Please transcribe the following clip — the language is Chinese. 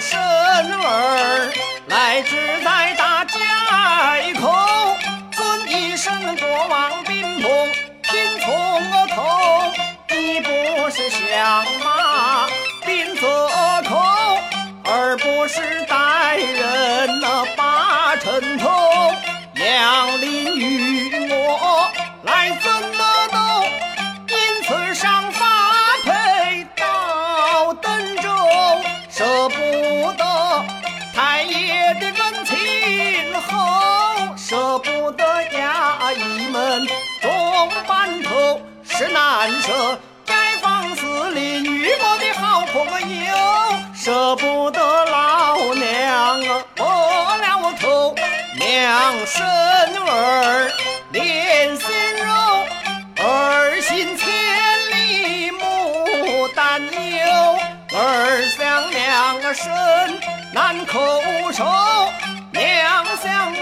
生儿来只在大街口，尊一声国王宾朋，听从我头，你不是想骂宾则口，而不是待人那把城头，是难舍。解放司令与我的好朋友，舍不得老娘啊破了头，娘生儿连心肉。儿行千里母担忧，儿想娘啊身难口愁，娘想